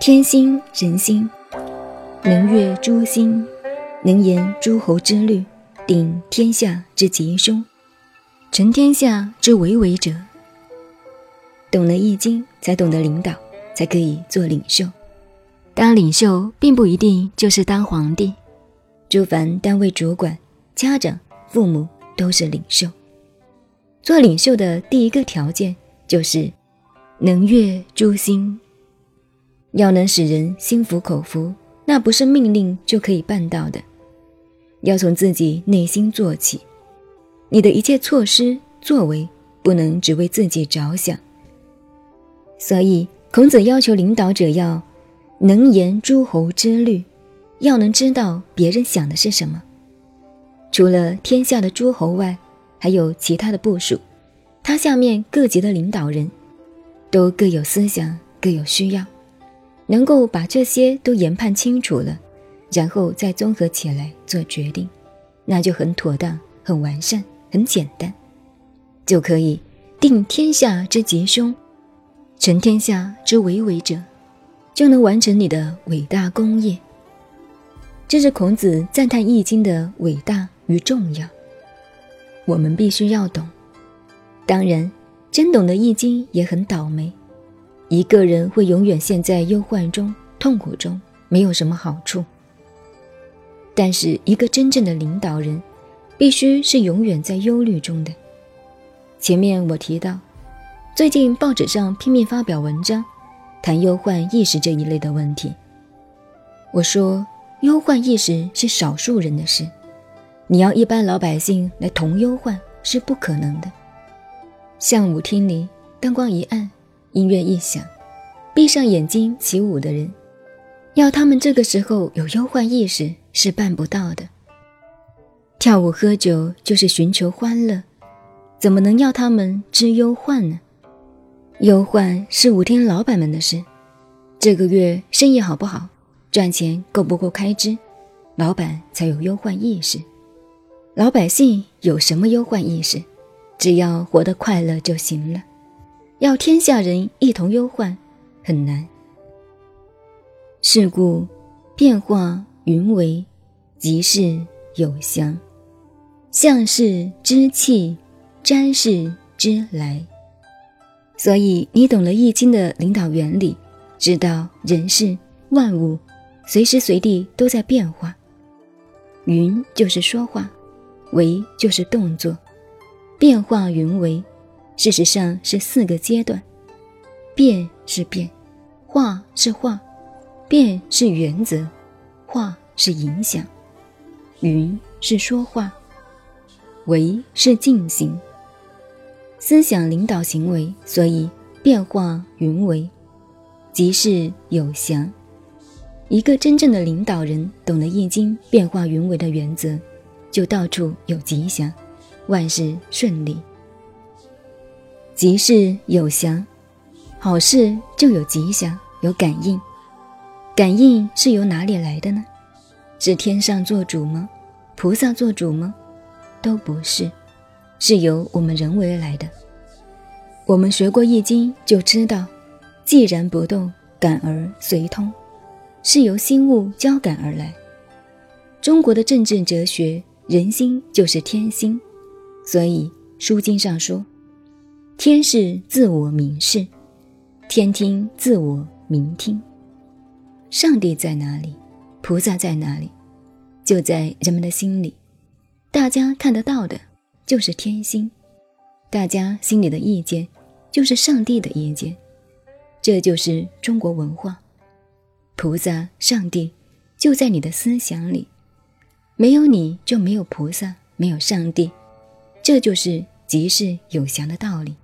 天心人心，能阅诸心，能言诸侯之虑，定天下之吉凶，成天下之为为者。懂了易经，才懂得领导，才可以做领袖。当领袖，并不一定就是当皇帝。诸凡单位主管、家长、父母都是领袖。做领袖的第一个条件就是能悦诸心。要能使人心服口服，那不是命令就可以办到的。要从自己内心做起，你的一切措施作为不能只为自己着想。所以，孔子要求领导者要能言诸侯之虑，要能知道别人想的是什么。除了天下的诸侯外，还有其他的部属，他下面各级的领导人，都各有思想，各有需要。能够把这些都研判清楚了，然后再综合起来做决定，那就很妥当、很完善、很简单，就可以定天下之吉凶，成天下之为为者，就能完成你的伟大功业。这是孔子赞叹《易经》的伟大与重要，我们必须要懂。当然，真懂得《易经》也很倒霉。一个人会永远陷在忧患中、痛苦中，没有什么好处。但是，一个真正的领导人，必须是永远在忧虑中的。前面我提到，最近报纸上拼命发表文章，谈忧患意识这一类的问题。我说，忧患意识是少数人的事，你要一般老百姓来同忧患是不可能的。像舞厅里灯光一暗。音乐一响，闭上眼睛起舞的人，要他们这个时候有忧患意识是办不到的。跳舞喝酒就是寻求欢乐，怎么能要他们知忧患呢？忧患是舞厅老板们的事，这个月生意好不好，赚钱够不够开支，老板才有忧患意识。老百姓有什么忧患意识？只要活得快乐就行了。要天下人一同忧患，很难。是故变化云为，即是有祥，象是之气，瞻是之来。所以你懂了《易经》的领导原理，知道人事万物随时随地都在变化。云就是说话，为就是动作，变化云为。事实上是四个阶段：变是变，化是化，变是原则，化是影响，云是说话，为是进行。思想领导行为，所以变化云为，即是有祥。一个真正的领导人懂了《易经》变化云为的原则，就到处有吉祥，万事顺利。吉事有祥，好事就有吉祥，有感应。感应是由哪里来的呢？是天上做主吗？菩萨做主吗？都不是，是由我们人为来的。我们学过易经就知道，既然不动，感而随通，是由心物交感而来。中国的政治哲学，人心就是天心，所以《书经》上说。天是自我明示，天听自我明听。上帝在哪里？菩萨在哪里？就在人们的心里。大家看得到的，就是天心；大家心里的意见，就是上帝的意见。这就是中国文化。菩萨、上帝就在你的思想里，没有你就没有菩萨，没有上帝。这就是即是有祥的道理。